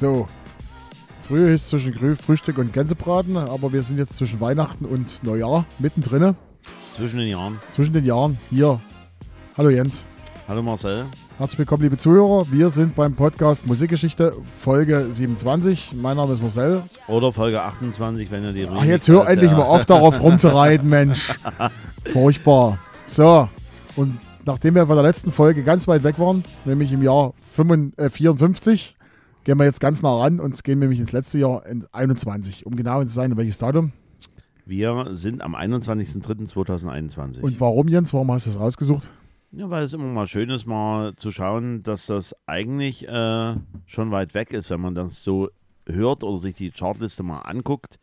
So. Früher ist zwischen Frühstück und Gänsebraten, aber wir sind jetzt zwischen Weihnachten und Neujahr mittendrin. Zwischen den Jahren. Zwischen den Jahren. Hier. Hallo Jens. Hallo Marcel. Herzlich willkommen, liebe Zuhörer. Wir sind beim Podcast Musikgeschichte, Folge 27. Mein Name ist Marcel. Oder Folge 28, wenn ihr die Ach, jetzt hör endlich mal auf, darauf rumzureiten, Mensch. Furchtbar. So, und nachdem wir von der letzten Folge ganz weit weg waren, nämlich im Jahr 54, gehen wir jetzt ganz nah ran und gehen nämlich ins letzte Jahr in 21. Um genau zu sein, welches Datum? Wir sind am 21.03.2021. Und warum, Jens? Warum hast du das rausgesucht? Ja, weil es immer mal schön ist, mal zu schauen, dass das eigentlich äh, schon weit weg ist, wenn man das so hört oder sich die Chartliste mal anguckt,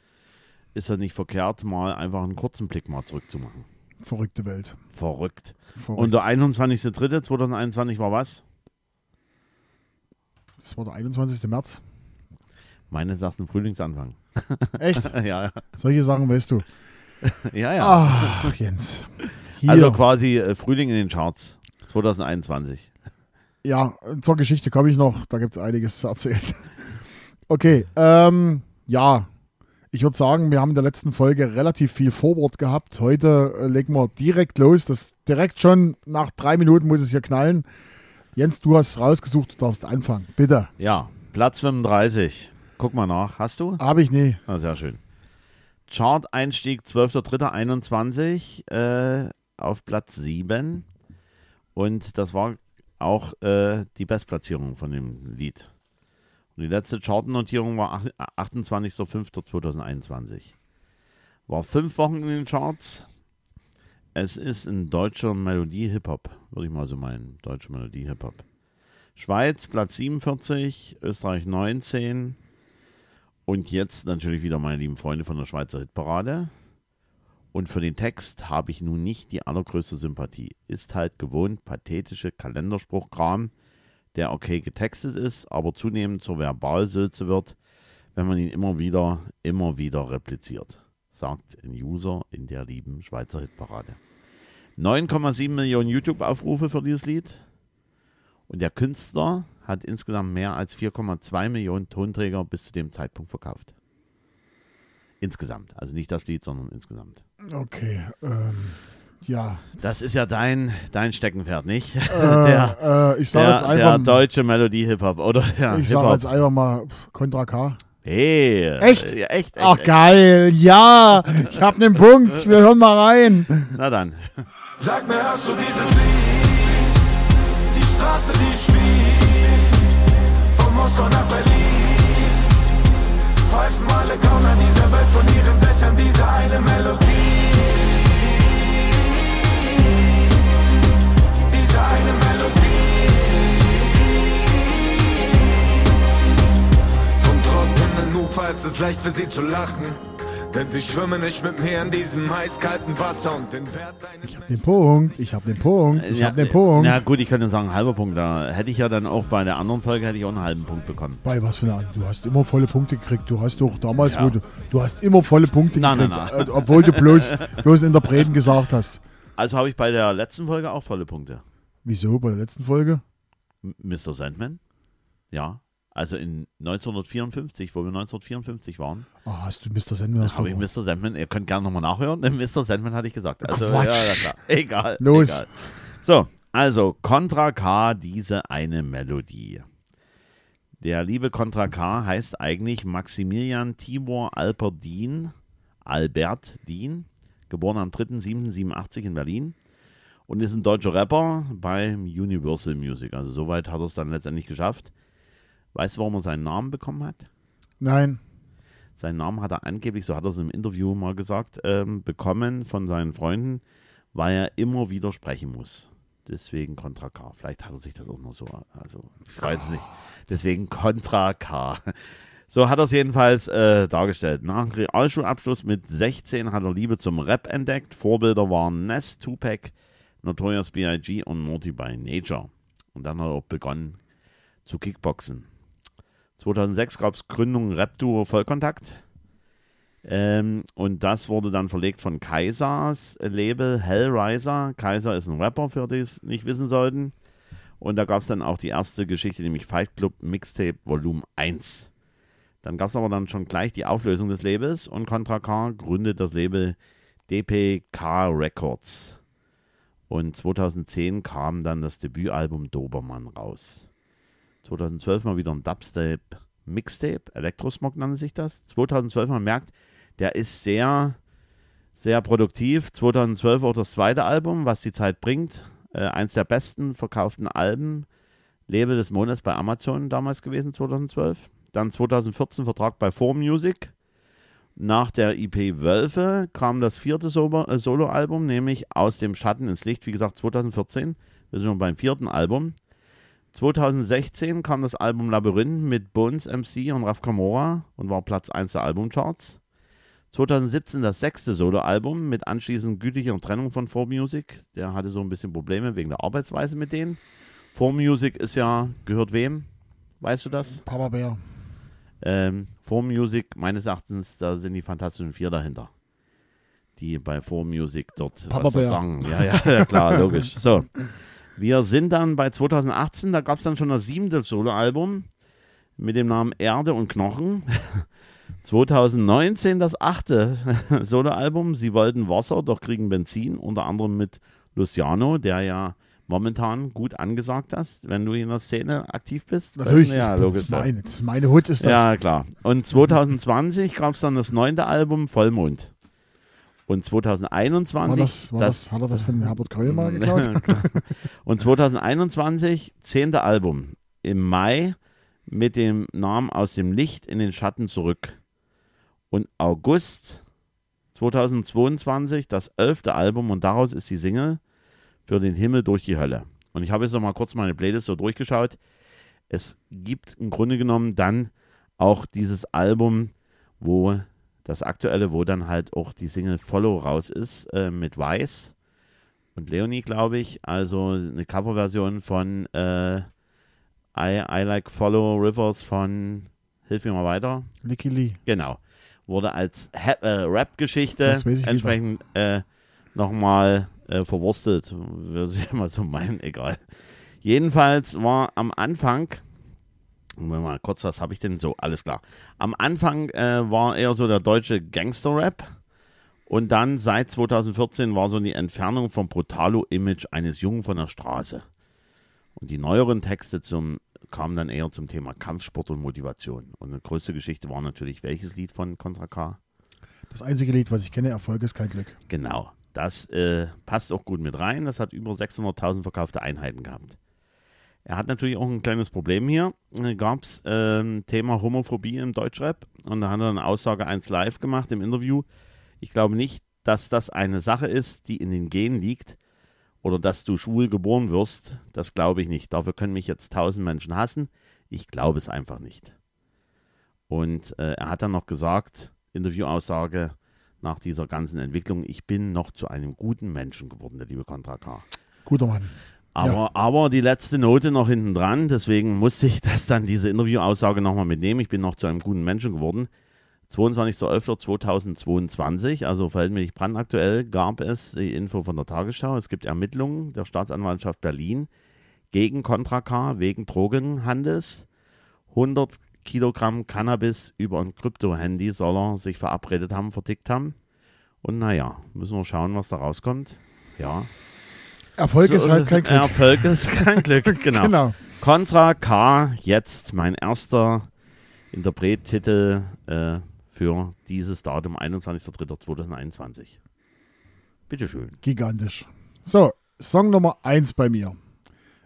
ist das nicht verkehrt, mal einfach einen kurzen Blick mal zurückzumachen. Verrückte Welt. Verrückt. Verrückt. Und der 21.03.2021 war was? Das war der 21. März. Meines Erachtens Frühlingsanfang. Echt? ja, ja. Solche Sachen weißt du. ja, ja. Ach, Jens. Hier. Also quasi äh, Frühling in den Charts 2021. Ja, zur Geschichte komme ich noch. Da gibt es einiges zu erzählen. Okay, ähm, ja. Ich würde sagen, wir haben in der letzten Folge relativ viel Vorwort gehabt. Heute äh, legen wir direkt los. Das direkt schon nach drei Minuten muss es hier knallen. Jens, du hast es rausgesucht, du darfst anfangen. Bitte. Ja, Platz 35. Guck mal nach. Hast du? Habe ich nie. Ah, sehr schön. Chart-Einstieg 12.03.21 äh, auf Platz 7. Und das war auch äh, die Bestplatzierung von dem Lied. Und die letzte Chartnotierung war ach- 28.05.2021. War fünf Wochen in den Charts. Es ist ein deutscher Melodie-Hip-Hop, würde ich mal so meinen. Deutsche Melodie-Hip-Hop. Schweiz, Platz 47, Österreich 19. Und jetzt natürlich wieder meine lieben Freunde von der Schweizer Hitparade. Und für den Text habe ich nun nicht die allergrößte Sympathie. Ist halt gewohnt pathetische Kalenderspruchkram, der okay getextet ist, aber zunehmend zur Verbalsülze wird, wenn man ihn immer wieder, immer wieder repliziert, sagt ein User in der lieben Schweizer Hitparade. 9,7 Millionen YouTube-Aufrufe für dieses Lied. Und der Künstler hat insgesamt mehr als 4,2 Millionen Tonträger bis zu dem Zeitpunkt verkauft. Insgesamt. Also nicht das Lied, sondern insgesamt. Okay, ähm, ja. Das ist ja dein, dein Steckenpferd, nicht? Äh, der äh, ich sage der, jetzt der einfach, deutsche Melodie-Hip-Hop, oder? Ja, ich sage jetzt einfach mal Contra K. Hey. Echt? Ja, echt, echt, Ach echt. geil, ja, ich habe einen Punkt. Wir hören mal rein. Na dann. Sag mir, hörst du dieses Lied? Die Straße, die spielt Von Moskau nach Berlin. Pfeifen alle Gauner dieser Welt von ihren Dächern Diese eine Melodie. Diese eine Melodie. Vom trockenen Ufer ist es leicht für sie zu lachen denn sie schwimmen nicht mit mir in diesem eiskalten Wasser und den Wert deines Ich habe den Punkt, ich habe den Punkt, ich ja, habe den Punkt. Na gut, ich könnte sagen, halber Punkt. Da hätte ich ja dann auch bei der anderen Folge hätte ich auch einen halben Punkt bekommen. Bei was für eine Du hast immer volle Punkte gekriegt. Du hast doch damals, Ja. wo du, du hast immer volle Punkte Nein, nein, gekriegt, nein. äh, obwohl du bloß, bloß Interpreten gesagt hast. Also habe ich bei der letzten Folge auch volle Punkte. Wieso? Bei der letzten Folge? M- Mr. Sandman? Ja. Also in 1954, wo wir 1954 waren, Ah, hast du Mr. Sandman? hast habe ich Mr. Sandman, ihr könnt gerne nochmal nachhören, Mr. Sandman hatte ich gesagt. Also, Quatsch. Ja. Egal. Los. Egal. So, also Contra K, diese eine Melodie. Der liebe Contra K heißt eigentlich Maximilian Tibor Alperdin, Albert Dien, geboren am 3.7.87 in Berlin und ist ein deutscher Rapper beim Universal Music. Also soweit hat er es dann letztendlich geschafft. Weißt du, warum er seinen Namen bekommen hat? Nein. Seinen Namen hat er angeblich, so hat er es im Interview mal gesagt, ähm, bekommen von seinen Freunden, weil er immer wieder sprechen muss. Deswegen Contra K. Vielleicht hat er sich das auch nur so, also ich weiß es nicht. Deswegen Contra K. So hat er es jedenfalls äh, dargestellt. Nach Realschulabschluss mit 16 hat er Liebe zum Rap entdeckt. Vorbilder waren Ness, Tupac, Notorious B.I.G. und Morty by Nature. Und dann hat er auch begonnen zu Kickboxen. 2006 gab es Gründung Rap-Duo Vollkontakt. Ähm, und das wurde dann verlegt von Kaisers Label Hellraiser. Kaiser ist ein Rapper, für die es nicht wissen sollten. Und da gab es dann auch die erste Geschichte, nämlich Fight Club Mixtape Volume 1. Dann gab es aber dann schon gleich die Auflösung des Labels und Contra K gründet das Label DPK Records. Und 2010 kam dann das Debütalbum Dobermann raus. 2012 mal wieder ein Dubstep Mixtape, Elektrosmog nannte sich das. 2012 man merkt, der ist sehr, sehr produktiv. 2012 auch das zweite Album, was die Zeit bringt. Äh, eins der besten verkauften Alben. Label des Monats bei Amazon damals gewesen, 2012. Dann 2014 Vertrag bei 4Music. Nach der IP Wölfe kam das vierte äh, Soloalbum, nämlich Aus dem Schatten ins Licht, wie gesagt 2014. Wir sind schon beim vierten Album. 2016 kam das Album Labyrinth mit Bones MC und Raf Kamora und war Platz 1 der Albumcharts. 2017 das sechste Soloalbum mit anschließend gütlicher Trennung von 4Music. Der hatte so ein bisschen Probleme wegen der Arbeitsweise mit denen. 4Music ist ja, gehört wem? Weißt du das? Papa Bär. Ähm, 4Music, meines Erachtens, da sind die Fantastischen Vier dahinter. Die bei 4Music dort Papa was Bär. sagen. Ja, ja, ja, klar, logisch. So. Wir sind dann bei 2018, da gab es dann schon das siebte Soloalbum mit dem Namen Erde und Knochen. 2019 das achte Soloalbum. Sie wollten Wasser, doch kriegen Benzin, unter anderem mit Luciano, der ja momentan gut angesagt hast, wenn du in der Szene aktiv bist. Natürlich. Ja, das, logisch. ist meine, das ist meine Hut, ist das. Ja, klar. Und 2020 gab es dann das neunte Album Vollmond. Und 2021. War das, war das, hat er das von Herbert Keul mal geklaut? Und 2021, zehnte Album. Im Mai mit dem Namen Aus dem Licht in den Schatten zurück. Und August 2022 das elfte Album und daraus ist die Single für den Himmel durch die Hölle. Und ich habe jetzt noch mal kurz meine Playlist so durchgeschaut. Es gibt im Grunde genommen dann auch dieses Album, wo das aktuelle, wo dann halt auch die Single Follow raus ist, äh, mit Weiß und Leonie, glaube ich. Also eine Coverversion von äh, I, I Like Follow Rivers von Hilf mir mal weiter. Licky Lee. Genau. Wurde als äh, Rap-Geschichte entsprechend äh, nochmal äh, verwurstet. Würde ich mal so meinen, egal. Jedenfalls war am Anfang, Moment mal kurz, was habe ich denn so? Alles klar. Am Anfang äh, war eher so der deutsche Gangster-Rap. Und dann seit 2014 war so die Entfernung vom Brutalo-Image eines Jungen von der Straße. Und die neueren Texte zum, kamen dann eher zum Thema Kampfsport und Motivation. Und eine größte Geschichte war natürlich, welches Lied von Contra K? Das einzige Lied, was ich kenne, Erfolg ist kein Glück. Genau. Das äh, passt auch gut mit rein. Das hat über 600.000 verkaufte Einheiten gehabt. Er hat natürlich auch ein kleines Problem hier. Gab es ähm, Thema Homophobie im Deutschrap und da hat er eine Aussage 1 live gemacht im Interview. Ich glaube nicht, dass das eine Sache ist, die in den Genen liegt oder dass du schwul geboren wirst. Das glaube ich nicht. Dafür können mich jetzt tausend Menschen hassen. Ich glaube es einfach nicht. Und äh, er hat dann noch gesagt, Interviewaussage nach dieser ganzen Entwicklung, ich bin noch zu einem guten Menschen geworden, der liebe Contra K. Guter Mann. Aber, aber die letzte Note noch hinten dran, deswegen musste ich das dann, diese Interviewaussage nochmal mitnehmen. Ich bin noch zu einem guten Menschen geworden. 22.11.2022, also verhältnismäßig brandaktuell, gab es die Info von der Tagesschau. Es gibt Ermittlungen der Staatsanwaltschaft Berlin gegen Contra K wegen Drogenhandels. 100 Kilogramm Cannabis über ein Krypto-Handy soll er sich verabredet haben, vertickt haben. Und naja, müssen wir schauen, was da rauskommt. Ja. Erfolg So, ist halt kein Glück. Erfolg ist kein Glück, genau. genau. Contra K, jetzt mein erster Interprettitel äh, für dieses Datum, 21.03.2021. Bitteschön. Gigantisch. So, Song Nummer 1 bei mir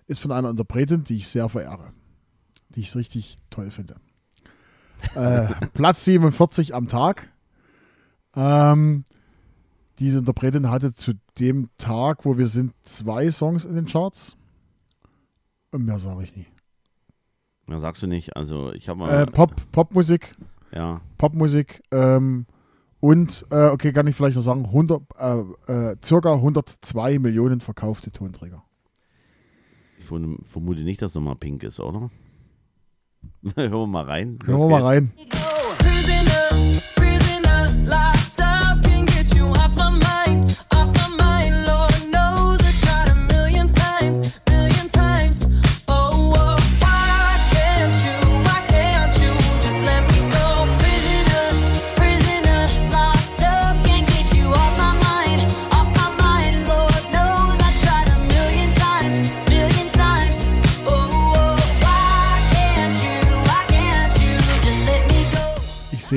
ist von einer Interpretin, die ich sehr verehre. Die ich richtig toll finde. äh, Platz 47 am Tag. Ähm, diese Interpretin hatte zu dem Tag, wo wir sind, zwei Songs in den Charts. Und mehr sage ich nie. Mehr sagst du nicht. Also ich habe mal. Äh, Pop, Popmusik, Ja, Popmusik ähm, und, äh, okay, kann ich vielleicht noch sagen, 100, äh, äh, circa 102 Millionen verkaufte Tonträger. ich verm- vermute nicht, dass nochmal Pink ist, oder? Hören wir mal rein. Hören wir mal rein. Prisoner, prisoner, mind,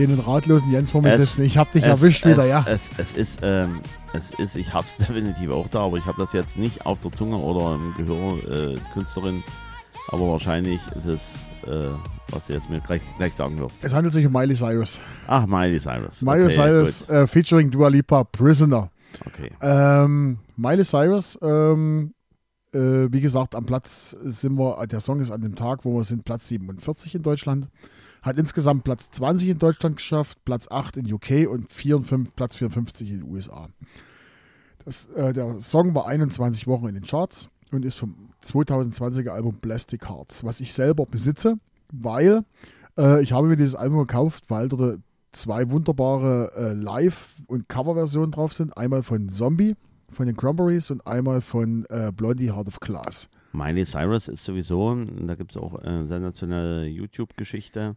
einen ratlosen Jens vor mir Es- sitzen. Ich habe dich Es- erwischt es, wieder, ja. Es, es ist, ähm, es ist, ich hab's definitiv auch da, aber ich habe das jetzt nicht auf der Zunge oder im Gehör, äh, Künstlerin. Aber wahrscheinlich ist es, äh, was du jetzt mir gleich, gleich sagen wirst. Es handelt sich um Miley Cyrus. Ach, Miley Cyrus. Miley okay, Cyrus äh, featuring Dua Lipa, Prisoner. Okay. Ähm, Miley Cyrus, ähm, äh, wie gesagt, am Platz sind wir, der Song ist an dem Tag, wo wir sind, Platz 47 in Deutschland. Hat insgesamt Platz 20 in Deutschland geschafft, Platz 8 in UK und 4 und 5, Platz 54 in den USA. Das, äh, der Song war 21 Wochen in den Charts und ist vom 2020er Album Plastic Hearts, was ich selber besitze, weil äh, ich habe mir dieses Album gekauft, weil dort zwei wunderbare äh, Live- und Coverversionen drauf sind. Einmal von Zombie, von den Cranberries und einmal von äh, Blondie Heart of Glass. Miley Cyrus ist sowieso, da gibt es auch eine sensationelle YouTube-Geschichte,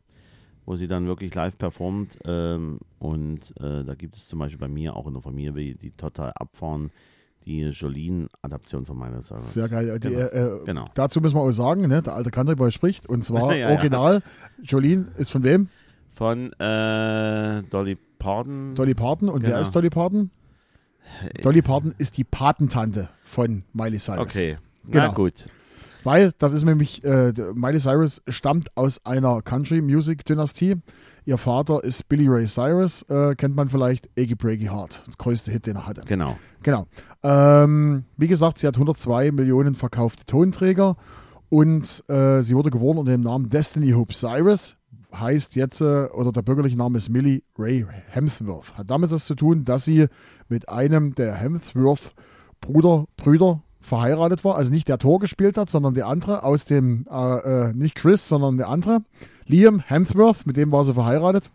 wo sie dann wirklich live performt. Ähm, und äh, da gibt es zum Beispiel bei mir auch in der Familie, die total abfahren, die Jolene-Adaption von Miley Cyrus. Sehr geil. Die, Genau. äh, äh, Genau. Dazu müssen wir auch sagen, ne, der alte Countryboy spricht und zwar Ja, ja. original. Jolene ist von wem? Von äh, Dolly Parton. Dolly Parton. Und wer Genau. ist Dolly Parton? Dolly Parton ist die Patentante von Miley Cyrus. Okay, Genau. na gut. Weil das ist nämlich, äh, Miley Cyrus stammt aus einer Country-Music-Dynastie. Ihr Vater ist Billy Ray Cyrus, äh, kennt man vielleicht, Iggy Breaky Heart, der größte Hit, den er hatte. Genau. Genau. Ähm, wie gesagt, sie hat 102 Millionen verkaufte Tonträger und äh, sie wurde geboren unter dem Namen Destiny Hope Cyrus. Heißt jetzt, äh, oder der bürgerliche Name ist Millie Ray Hemsworth. Hat damit das zu tun, dass sie mit einem der Hemsworth-Bruder, Brüder verheiratet war. Also nicht der Tor gespielt hat, sondern der andere aus dem, äh, äh, nicht Chris, sondern der andere. Liam Hemsworth, mit dem war sie verheiratet.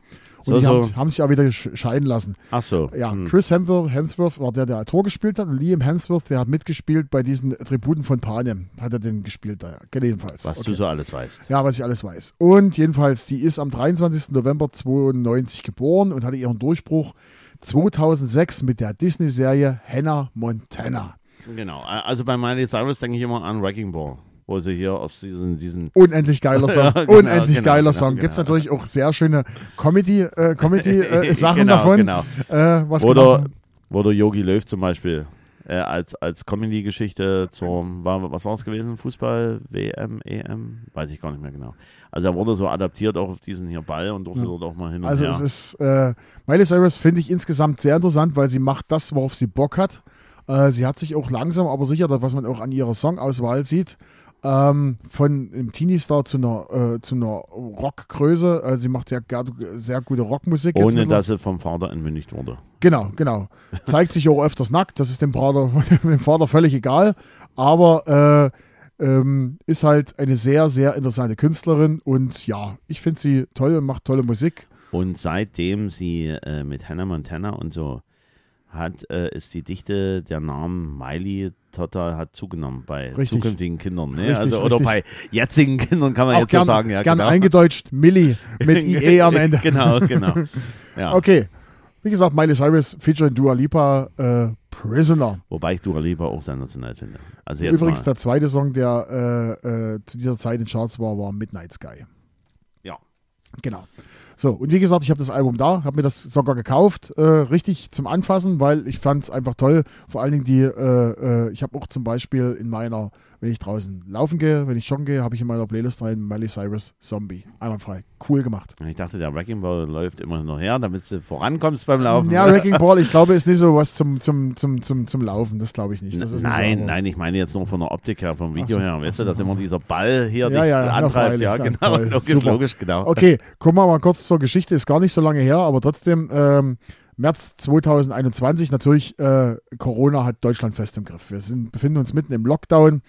Und So, die haben, so. sich- haben sich auch wieder scheiden lassen. Ach so. Ja, hm. Chris Hemsworth, Hemsworth war der, der Tor gespielt hat und Liam Hemsworth, der hat mitgespielt bei diesen Tributen von Panem. Hat er den gespielt da, ja. jedenfalls. Was Okay. du so alles weißt. Ja, was ich alles weiß. Und jedenfalls, die ist am 23. November 92 geboren und hatte ihren Durchbruch 2006 mit der Disney-Serie Hannah Montana. Genau. Also bei Miley Cyrus denke ich immer an Wrecking Ball, wo sie hier aus diesen, diesen Unendlich geiler Song. Ja, genau, Unendlich genau, geiler genau, Song. genau. Gibt es natürlich auch sehr schöne Comedy, äh, Comedy äh, Sachen Genau, davon. genau. Äh, was Oder, oder Yogi Löw zum Beispiel äh, als, als Comedy-Geschichte zur, war, was war es gewesen? Fußball, WM, EM? Weiß ich gar nicht mehr genau. Also er wurde so adaptiert auch auf diesen hier Ball und durfte dort auch mal hin und Also her. es ist, äh, Miley Cyrus finde ich insgesamt sehr interessant, weil sie macht das, worauf sie Bock hat. Äh, sie hat sich auch langsam, aber sicher, was man auch an ihrer Songauswahl sieht, ähm, von einem Teenie-Star zu einer, äh, zu einer Rockgröße. Äh, sie macht ja sehr gute Rockmusik. ohne dass sie vom Vater entmündigt wurde. Genau, genau. Zeigt sich auch öfters nackt, das ist dem Vater, dem Vater völlig egal. Aber äh, ähm, ist halt eine sehr, sehr interessante Künstlerin und ja, ich finde sie toll und macht tolle Musik. Und seitdem sie äh, mit Hannah Montana und so hat, äh, ist die Dichte der Namen Miley total hat zugenommen bei Richtig. zukünftigen Kindern. Ne? Richtig, also, oder richtig. bei jetzigen Kindern kann man Auch jetzt gern, so sagen. Ja, gern genau. eingedeutscht, Millie mit IE am Ende. genau, genau. Ja. Okay. Wie gesagt, Miley Cyrus featuring Dua Lipa, äh, Prisoner. Wobei ich Dua Lipa auch sensationell finde. Also Übrigens, mal, der zweite Song, der äh, äh, zu dieser Zeit in Charts war, war Midnight Sky. ja. Genau. So, und wie gesagt, ich habe das Album da, habe mir das sogar gekauft, äh, richtig zum Anfassen, weil ich fand es einfach toll. Vor allen Dingen die, äh, äh, ich habe auch zum Beispiel in meiner, wenn ich draußen laufen gehe, wenn ich joggen gehe, habe ich in meiner Playlist rein Miley Cyrus Zombie. Einwandfrei. Cool gemacht. Ich dachte, der Wrecking Ball läuft immer noch her, damit du vorankommst beim Laufen. Ja, Wrecking Ball, ich glaube, ist nicht so was zum, zum, zum, zum, zum Laufen. Das glaube ich nicht. Nein, nein, ich meine jetzt nur von der Optik her, vom Video so, her. Weißt du, dass immer dieser Ball hier Ja, dich ja, ja, antreibt. freilich, Ja, ja, genau. logisch, logisch, genau. Okay, kommen wir mal kurz zur Geschichte. Ist gar nicht so lange her, aber trotzdem, ähm, März 2021, natürlich, äh, Corona hat Deutschland fest im Griff. Wir sind, befinden uns mitten im Lockdown.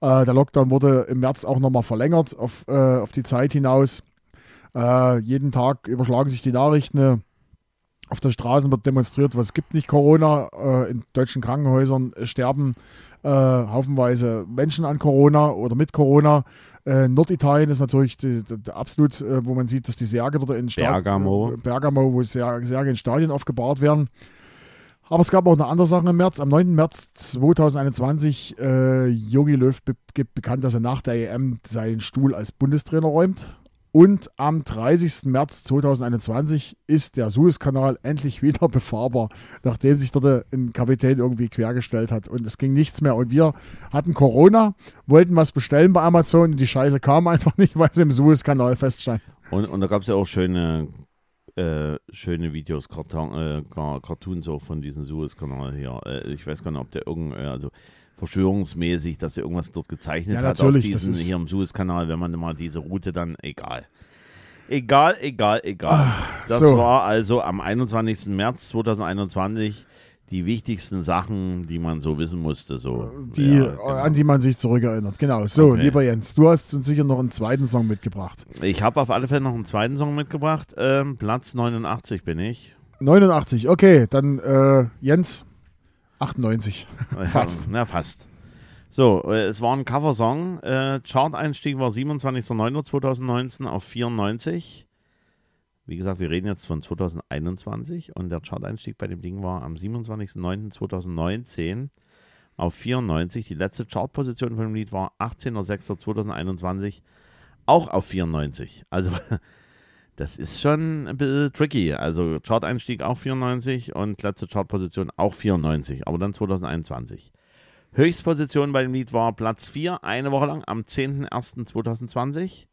Äh, der Lockdown wurde im März auch nochmal verlängert auf, äh, auf die Zeit hinaus. Äh, jeden Tag überschlagen sich die Nachrichten. Auf den Straßen wird demonstriert, was gibt nicht Corona. Äh, in deutschen Krankenhäusern sterben äh, haufenweise Menschen an Corona oder mit Corona. Äh, Norditalien ist natürlich die, die, die absolut, äh, wo man sieht, dass die Särge dort in Sta- Bergamo. äh, Bergamo, wo Sär- Särge in Stadien aufgebahrt werden. Aber es gab auch eine andere Sache im März. Am 9. März 2021, äh, Jogi Löw be gibt bekannt, dass er nach der EM seinen Stuhl als Bundestrainer räumt. Und am 30. März 2021 ist der Suezkanal endlich wieder befahrbar, nachdem sich dort ein Kapitän irgendwie quergestellt hat und es ging nichts mehr. Und wir hatten Corona, wollten was bestellen bei Amazon und die Scheiße kam einfach nicht, weil sie im Suezkanal feststand. Und, und da gab es ja auch schöne, äh, schöne Videos, Karton, äh, Car- Cartoons auch von diesem Suezkanal hier. Äh, ich weiß gar nicht, ob der irgend, äh, also verschwörungsmäßig, dass er irgendwas dort gezeichnet Ja, hat natürlich, auf das diesen ist- hier im Suezkanal, wenn man mal diese Route dann, egal. Egal, egal, egal. das so. war also am 21. März 2021 die wichtigsten Sachen, die man so wissen musste. So. Die, Ja, genau. an die man sich zurückerinnert. Genau. So, Okay. lieber Jens, du hast uns sicher noch einen zweiten Song mitgebracht. Ich habe auf alle Fälle noch einen zweiten Song mitgebracht. Ähm, Platz 89 bin ich. 89, okay, dann äh, Jens, 98. Fast. Na, fast. So, äh, es war ein Coversong. Äh, Chart-Einstieg war 27.09.2019 auf 94. Wie gesagt, wir reden jetzt von 2021 und der Chart-Einstieg bei dem Ding war am 27.09.2019 auf 94. Die letzte Chartposition von dem Lied war 18.06.2021 auch auf 94. Also das ist schon ein bisschen tricky. Also Chart-Einstieg auch 94 und letzte Chartposition auch 94, aber dann 2021. Höchstposition bei dem Lied war Platz 4, eine Woche lang am 10.01.2020.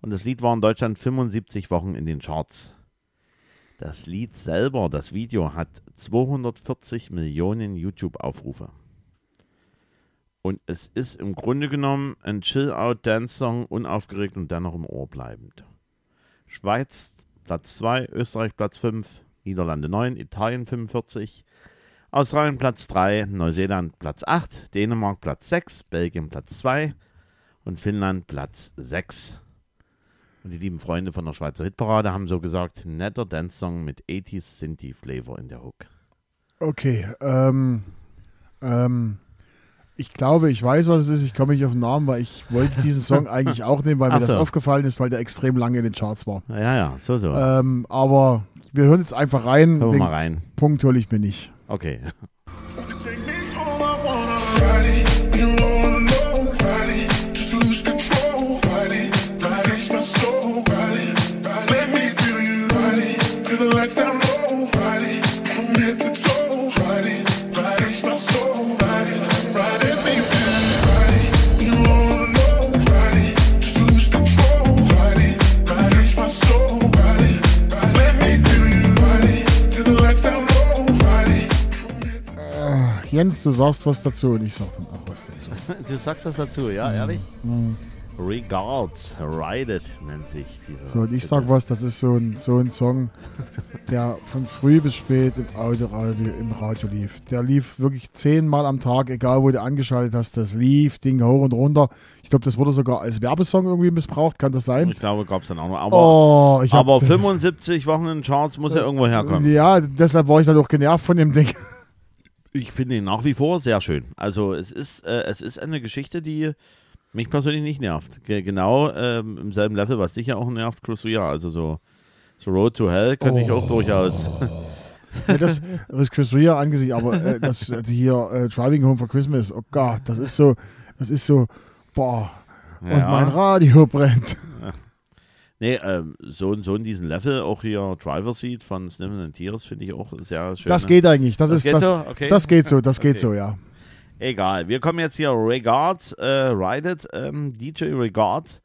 Und das Lied war in Deutschland 75 Wochen in den Charts. Das Lied selber, das Video, hat 240 Millionen YouTube-Aufrufe. Und es ist im Grunde genommen ein Chill-Out-Dance-Song, unaufgeregt und dennoch im Ohr bleibend. Schweiz Platz 2, Österreich Platz 5, Niederlande 9, Italien 45, Australien Platz 3, Neuseeland Platz 8, Dänemark Platz 6, Belgien Platz 2 und Finnland Platz 6. Und die lieben Freunde von der Schweizer Hitparade haben so gesagt, netter Dance-Song mit 80s Sinti-Flavor in der Hook. Okay, ähm, ähm, ich glaube, ich weiß, was es ist. Ich komme nicht auf den Namen, weil ich wollte diesen Song eigentlich auch nehmen, weil mir Ach das so. aufgefallen ist, weil der extrem lange in den Charts war. Ja, ja, so, so. Ähm, aber wir hören jetzt einfach rein. Hören wir Den mal rein. Punkt hole ich mir nicht. Okay. Jens, du sagst was dazu und ich sag dann auch was dazu. Du sagst das dazu, ja, ehrlich? Regards, Ride It nennt sich dieser. So, und ich sag was, das ist so ein, so ein Song, der von früh bis spät im Autoradio, im Radio lief. Der lief wirklich zehnmal am Tag, egal wo du angeschaltet hast, das lief, Ding hoch und runter. Ich glaube, das wurde sogar als Werbesong irgendwie missbraucht, kann das sein? Ich glaube, gab es dann auch noch. Aber, Oh, aber das- 75 Wochen in Charts muss ja irgendwo herkommen. Ja, deshalb war ich dann auch genervt von dem Ding. Ich finde ihn nach wie vor sehr schön. Also es ist, äh, es ist eine Geschichte, die mich persönlich nicht nervt. Ge genau ähm, im selben Level, was dich ja auch nervt, Chris Rea. Also so, so Road to Hell könnte ich auch durchaus. Ja, das ist Chris Rea angesichts, aber äh, das hier äh, Driving Home for Christmas, oh Gott, das ist so, das ist so, boah, und Ja. mein Radio brennt. Nee, ähm, so, so in diesem Level, auch hier Driver Seat von Sniffin and Tears finde ich auch sehr schön. Das ne? geht eigentlich, das, Das ist geht das, so? Okay. das geht so, das geht Okay. so, ja. Egal, wir kommen jetzt hier Regard, äh, Ride It, ähm, DJ Regard,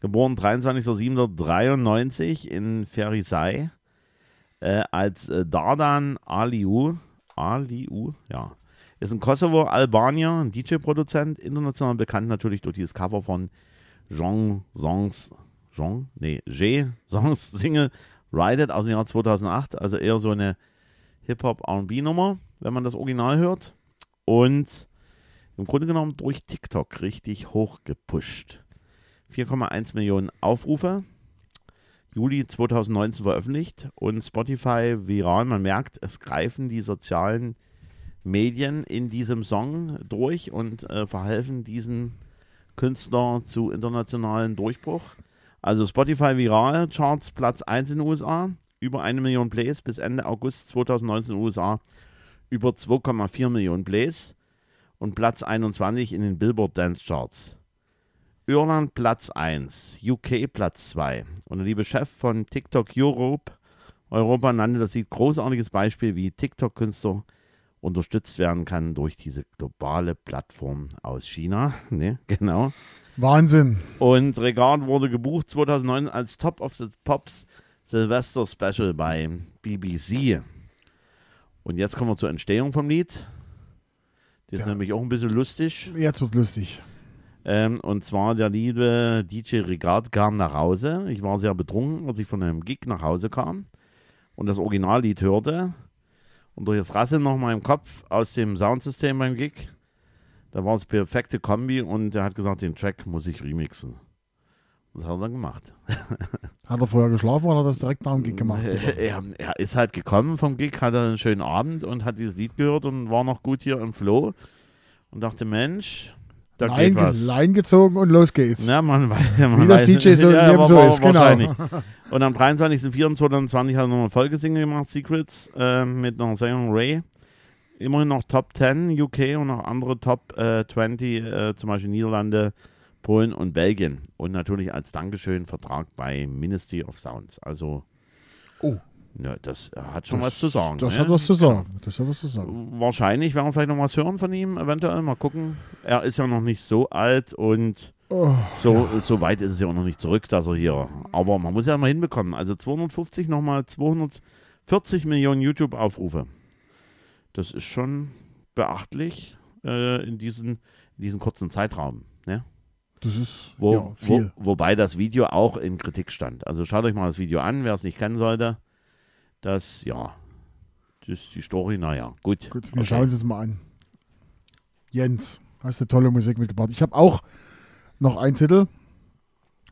geboren 23.07.93 in Ferisai, äh, als äh, Dardan Aliu, Aliu, ja, ist ein Kosovo-Albanier, ein DJ-Produzent, international bekannt natürlich durch dieses Cover von Jean Songs, Jean, nee, G Songs Single Ride It aus dem Jahr 2008, also eher so eine Hip-Hop-R&B-Nummer, wenn man das Original hört. Und im Grunde genommen durch TikTok richtig hoch gepusht. 4,1 Millionen Aufrufe. Juli 2019 veröffentlicht und Spotify viral. Man merkt, es greifen die sozialen Medien in diesem Song durch und äh, verhelfen diesen Künstler zu internationalen Durchbruch. Also Spotify viral, Charts Platz 1 in den USA, über eine Million Plays bis Ende August 2019 in den USA, über 2,4 Millionen Plays und Platz 21 in den Billboard Dance Charts. Irland Platz 1, UK Platz 2. Und der liebe Chef von TikTok Europe, Europa nannte das Lied großartiges Beispiel, wie TikTok-Künstler unterstützt werden kann durch diese globale Plattform aus China. ne, genau. Wahnsinn. Und Regard wurde gebucht 2009 als Top of the Pops Silvester Special bei BBC. Und jetzt kommen wir zur Entstehung vom Lied. Das ist Ja. nämlich auch ein bisschen lustig. Jetzt wird lustig. Ähm, und zwar der liebe DJ Regard kam nach Hause. Ich war sehr betrunken, als ich von einem Gig nach Hause kam und das Originallied hörte. Und durch das Rasseln noch mal im Kopf aus dem Soundsystem beim Gig, da war es perfekte Kombi und er hat gesagt, den Track muss ich remixen. Das hat er dann gemacht. Hat er vorher geschlafen oder hat er das direkt nach dem Gig gemacht? er, er ist halt gekommen vom Gig, hatte einen schönen Abend und hat dieses Lied gehört und war noch gut hier im Flow und dachte, Mensch, da Lein, geht was. Lein gezogen und los geht's. Ja, man, man Wie das weiß- DJ so im Leben wa- so ist, genau. Und am 23.04.2020 hat er noch eine Folgesingle gemacht, Secrets, äh, mit einer Sängerin Ray. Immerhin noch Top 10 UK und noch andere Top äh, 20, äh, zum Beispiel Niederlande, Polen und Belgien. Und natürlich als Dankeschön Vertrag bei Ministry of Sounds. Also, Oh. ja, das hat schon was zu sagen. Das ne? hat was zu sagen. Das hat was zu sagen. Wahrscheinlich werden wir vielleicht noch was hören von ihm, eventuell. Mal gucken. Er ist ja noch nicht so alt und Oh, so, so weit ist es ja auch noch nicht zurück, dass er hier. Aber man muss ja mal hinbekommen. Also 250 nochmal 240 Millionen YouTube-Aufrufe. Das ist schon beachtlich äh, in, diesen, in diesem kurzen Zeitraum. Ne? das ist Wo, ja, viel. Wo, wobei das Video auch in Kritik stand. Also schaut euch mal das Video an, wer es nicht kennen sollte. Das, ja, das ist die Story, naja, gut. Gut, wir Okay. schauen uns jetzt mal an. Jens, hast du tolle Musik mitgebracht. Ich habe auch noch einen Titel.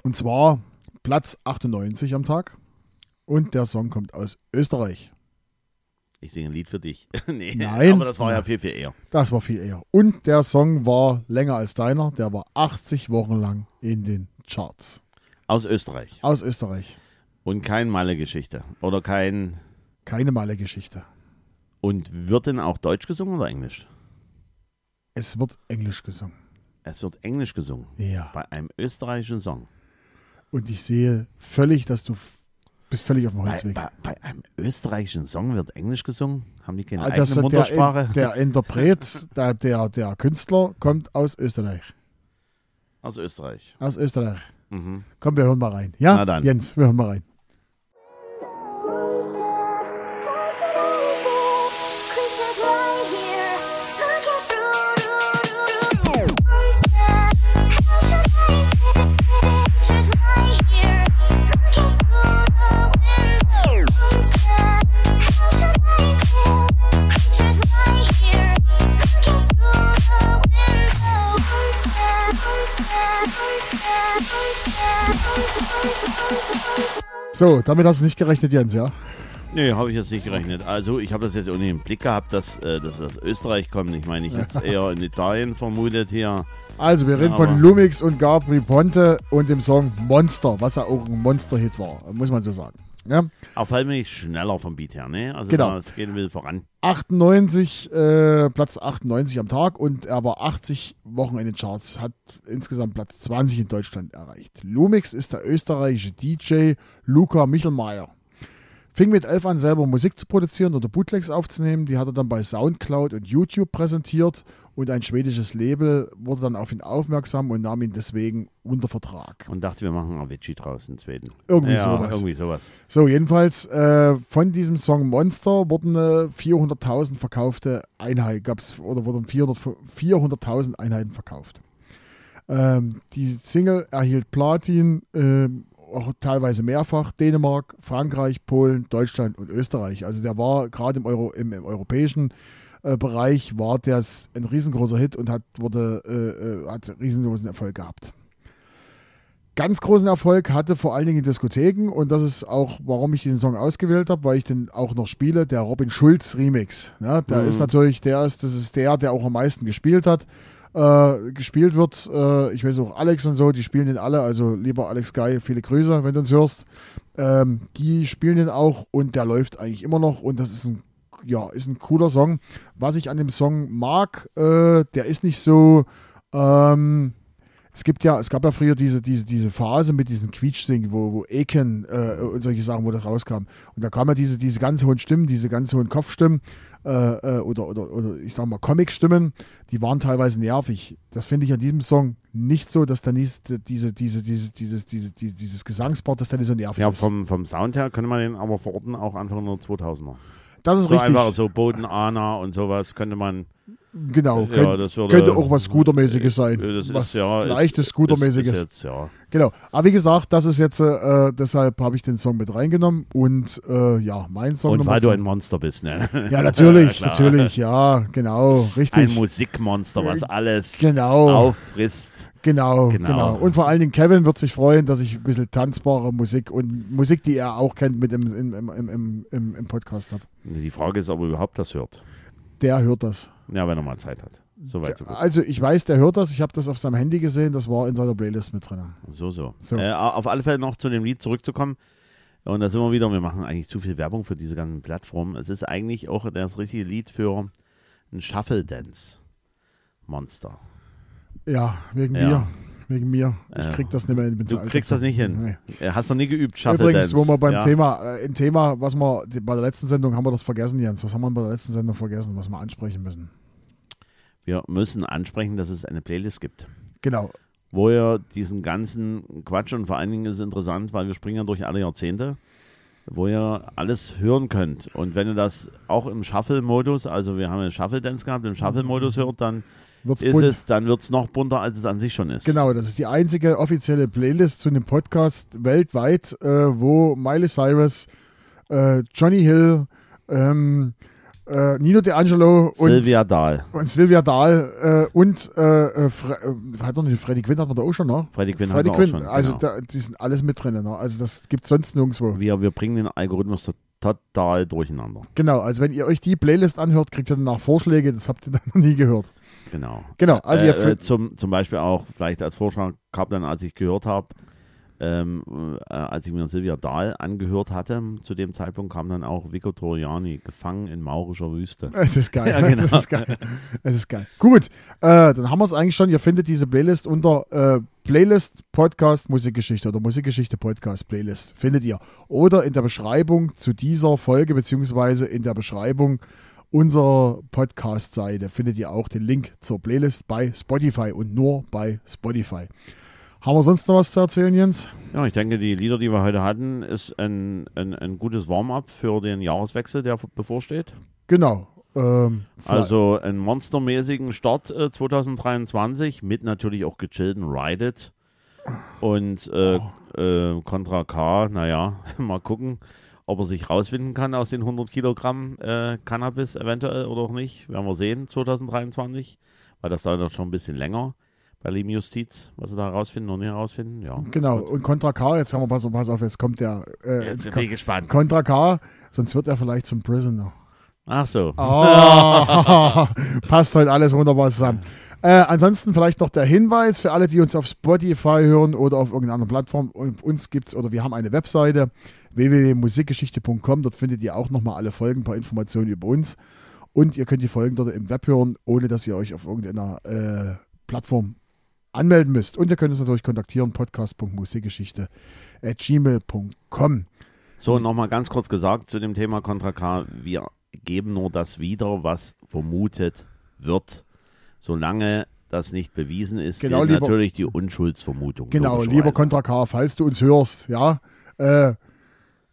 Und zwar Platz 98 am Tag. Und der Song kommt aus Österreich. Ich singe ein Lied für dich. nee, Nein. aber das war ja viel, viel eher. Das war viel eher. Und der Song war länger als deiner. Der war 80 Wochen lang in den Charts. Aus Österreich. Aus Österreich. Und kein Malle-Geschichte. Oder kein. Keine male Geschichte. Und wird denn auch Deutsch gesungen oder Englisch? Es wird Englisch gesungen. Es wird Englisch gesungen. Ja. Bei einem österreichischen Song. Und ich sehe völlig, dass du bist völlig auf dem Bei, Holzweg. bei, bei einem österreichischen Song wird Englisch gesungen? Haben die keine Ah, eigene der, Muttersprache? der Interpret, der, der, der Künstler kommt aus Österreich. Aus Österreich. Aus Österreich. Mhm. Komm, wir hören mal rein. Ja. Jens, wir hören mal rein. So, damit hast du nicht gerechnet, Jens, ja? Nee, habe ich jetzt nicht gerechnet. Also, ich habe das jetzt auch nicht im Blick gehabt, dass, äh, dass das aus Österreich kommt. Ich meine, ich hätte es eher in Italien vermutet hier. Also, wir reden Aber- von Lumix und Gabri Ponte und dem Song Monster, was ja auch ein Monster-Hit war, muss man so sagen. Ja? Auf jeden Fall schneller vom Beat her, ne? Also, Genau. es geht ein bisschen voran. 98, äh, Platz 98 am Tag und er war 80 Wochen in den Charts, hat insgesamt Platz 20 in Deutschland erreicht. Lumix ist der österreichische DJ Luca Michelmeier. Fing mit elf an, selber Musik zu produzieren oder Bootlegs aufzunehmen. Die hat er dann bei Soundcloud und YouTube präsentiert und ein schwedisches Label wurde dann auf ihn aufmerksam und nahm ihn deswegen unter Vertrag. Und dachte, wir machen Avicii draus in Schweden. Irgendwie ja, sowas. Irgendwie sowas. So, jedenfalls äh, von diesem Song Monster wurden äh, 400.000 verkaufte Einheiten, gab's, oder wurden 400 400.000 Einheiten verkauft. Ähm, die Single erhielt Platin, ähm, auch teilweise mehrfach, Dänemark, Frankreich, Polen, Deutschland und Österreich. Also der war gerade im, Euro, im, im europäischen äh, Bereich war der ein riesengroßer Hit und hat, wurde, äh, äh, hat riesengroßen Erfolg gehabt ganz großen Erfolg hatte vor allen Dingen in Diskotheken und das ist auch, warum ich diesen Song ausgewählt habe, weil ich den auch noch spiele, der Robin Schulz Remix. Ja, der Mhm. ist natürlich, der ist, das ist der, der auch am meisten gespielt hat. Äh, gespielt wird, äh, ich weiß auch Alex und so, die spielen den alle, also lieber Alex Guy, viele Grüße, wenn du uns hörst. Ähm, die spielen den auch und der läuft eigentlich immer noch und das ist ein, ja, ist ein cooler Song. Was ich an dem Song mag, äh, der ist nicht so, ähm, es gibt ja, es gab ja früher diese, diese, diese Phase mit diesen Quietschsingen, wo, wo Eken äh, und solche Sachen, wo das rauskam. Und da kamen ja diese, diese ganz hohen Stimmen, diese ganz hohen Kopfstimmen äh, äh, oder, oder, oder ich sag mal Comic-Stimmen, die waren teilweise nervig. Das finde ich an diesem Song nicht so, dass da nicht diese, diese, diese, dieses, diese, diese, dieses Gesangspart, dass der nicht so nervig Ja, ist. vom, vom Sound her könnte man den aber verorten auch Anfang der 2000er. das ist So richtig. einfach so Boden, Ana und sowas könnte man. Genau, Ja, könnt, das würde- könnte auch was Scootermäßiges sein. äh, Das was ist ja. leichtes ist, Scootermäßiges. Ist, jetzt, ja. Genau. Aber wie gesagt, das ist jetzt, äh, deshalb habe ich den Song mit reingenommen und äh, ja, mein Song Und weil du ein Monster bist, ne? Ja, natürlich, Klar. natürlich, ja, genau, Ein richtig. Musikmonster, was alles Genau, auffrisst. genau, Genau. genau, Und vor allen Dingen Kevin wird sich freuen, dass ich ein bisschen tanzbare Musik und Musik, die er auch kennt, mit im, im, im, im, im, im Podcast habe. Die Frage ist, ob er überhaupt das hört. Der hört das. Ja, wenn er mal Zeit hat. So weit, so gut. Also ich weiß, der hört das. Ich habe das auf seinem Handy gesehen. Das war in seiner Playlist mit drin. So, so. So. Äh, auf alle Fälle noch zu dem Lied zurückzukommen. Und da sind wir wieder, wir machen eigentlich zu viel Werbung für diese ganzen Plattformen. Es ist eigentlich auch das richtige Lied für ein Shuffle Dance Monster. Ja, wegen Ja. mir. Wegen mir. Ich Ja. krieg das nicht mehr hin. Du kriegst das nicht hin. Nee. Äh, Hast du nie geübt, Shuffle Übrigens, Dance? wo wir beim ja? Thema, äh, ein Thema, was wir bei der letzten Sendung haben wir das vergessen, Jens. Was haben wir bei der letzten Sendung vergessen, was wir ansprechen müssen? Wir müssen ansprechen, dass es eine Playlist gibt. Genau. wo ihr diesen ganzen Quatsch und vor allen Dingen ist es interessant, weil wir springen ja durch alle Jahrzehnte, wo ihr alles hören könnt. Und wenn ihr das auch im Shuffle-Modus, also wir haben einen Shuffle-Dance gehabt, im Shuffle-Modus hört, dann Wird's ist bunt. es, dann wird es noch bunter, als es an sich schon ist. Genau, das ist die einzige offizielle Playlist zu einem Podcast weltweit, äh, wo Miley Cyrus, äh, Johnny Hill, ähm, äh, Nino D'Angelo und Sylvia Dahl. und Sylvia Dahl äh, und äh, äh, äh, hat noch nicht, Freddy Quinn hat man da auch schon, ne? Freddie Quinn Freddy auch Quinn, schon. also genau. da, die sind alles mit drin, ne? Also das gibt sonst nirgendwo. wir, wir bringen den Algorithmus to- total durcheinander. Genau, also wenn ihr euch die Playlist anhört, kriegt ihr danach Vorschläge, das habt ihr dann noch nie gehört. Genau. Genau, also ihr äh, findet- zum, zum Beispiel auch vielleicht als Vorschlag kam dann, als ich gehört habe, ähm, äh, als ich mir Silvia Dahl angehört hatte, zu dem Zeitpunkt kam dann auch Vico Toriani, gefangen in maurischer Wüste. Es ist geil. Ja, genau. Es ist geil. Es ist geil. Gut, äh, dann haben wir es eigentlich schon. Ihr findet diese Playlist unter äh, Playlist Podcast Musikgeschichte oder Musikgeschichte Podcast Playlist. Findet ihr. Oder in der Beschreibung zu dieser Folge, beziehungsweise in der Beschreibung unserer Podcast-Seite findet ihr auch den Link zur Playlist bei Spotify und nur bei Spotify. Haben wir sonst noch was zu erzählen, Jens? Ja, ich denke, die Lieder, die wir heute hatten, ist ein, ein, ein gutes Warm-up für den Jahreswechsel, der bevorsteht. Genau. Ähm, Also einen monstermäßigen Start äh, 2023 mit natürlich auch gechillten Ride It. Und äh, äh, Contra K, naja, mal gucken, ob er sich rausfinden kann aus den 100 Kilogramm äh, Cannabis eventuell oder auch nicht. Werden wir sehen 2023, weil das dauert schon ein bisschen länger bei Lieben Justiz, was sie da herausfinden und nicht herausfinden. Ja. genau. Und Contra K, jetzt haben wir, pass, pass auf, jetzt kommt der äh, Jetzt bin ich gespannt. Contra K, sonst wird er vielleicht zum Prisoner. Ach so. Oh, passt heute alles wunderbar zusammen. Äh, ansonsten vielleicht noch der Hinweis für alle, die uns auf Spotify hören oder auf irgendeiner anderen Plattform. Uns gibt's oder wir haben eine Webseite www.musikgeschichte.com. Dort findet ihr auch nochmal alle Folgen, ein paar Informationen über uns. Und ihr könnt die Folgen dort im Web hören, ohne dass ihr euch auf irgendeiner äh, Plattform anmelden müsst. Und ihr könnt uns natürlich kontaktieren, podcast.musikgeschichte.gmail.com. So, nochmal ganz kurz gesagt zu dem Thema Contra K. Wir geben nur das wieder, was vermutet wird. Solange das nicht bewiesen ist, Genau, gilt lieber- natürlich die Unschuldsvermutung. Genau, lieber Contra K, falls du uns hörst, ja. Äh,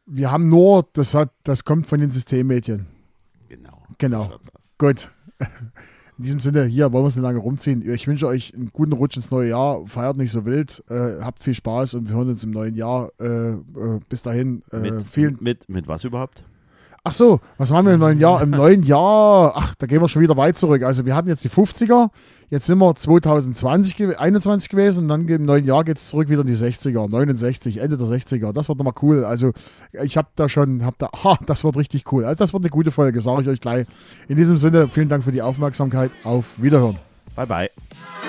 wir haben nur, das hat, das kommt von den Systemmedien. Genau. Genau. Gut. In diesem Sinne, hier wollen wir es nicht lange rumziehen. Ich wünsche euch einen guten Rutsch ins neue Jahr. Feiert nicht so wild. Äh, habt viel Spaß und wir hören uns im neuen Jahr. Äh, äh, bis dahin. Äh, Mit, vielen. mit, mit was überhaupt? Ach so, was machen wir im neuen Jahr? Im neuen Jahr, ach, da gehen wir schon wieder weit zurück. Also wir hatten jetzt die 50er, jetzt sind wir 2020, gew- 21 gewesen und dann im neuen Jahr geht es zurück wieder in die 60er, 69, Ende der 60er. Das wird nochmal cool. Also ich habe da schon, hab da, ha, das wird richtig cool. Also das wird eine gute Folge, sage ich euch gleich. In diesem Sinne, vielen Dank für die Aufmerksamkeit. Auf Wiederhören. Bye, bye.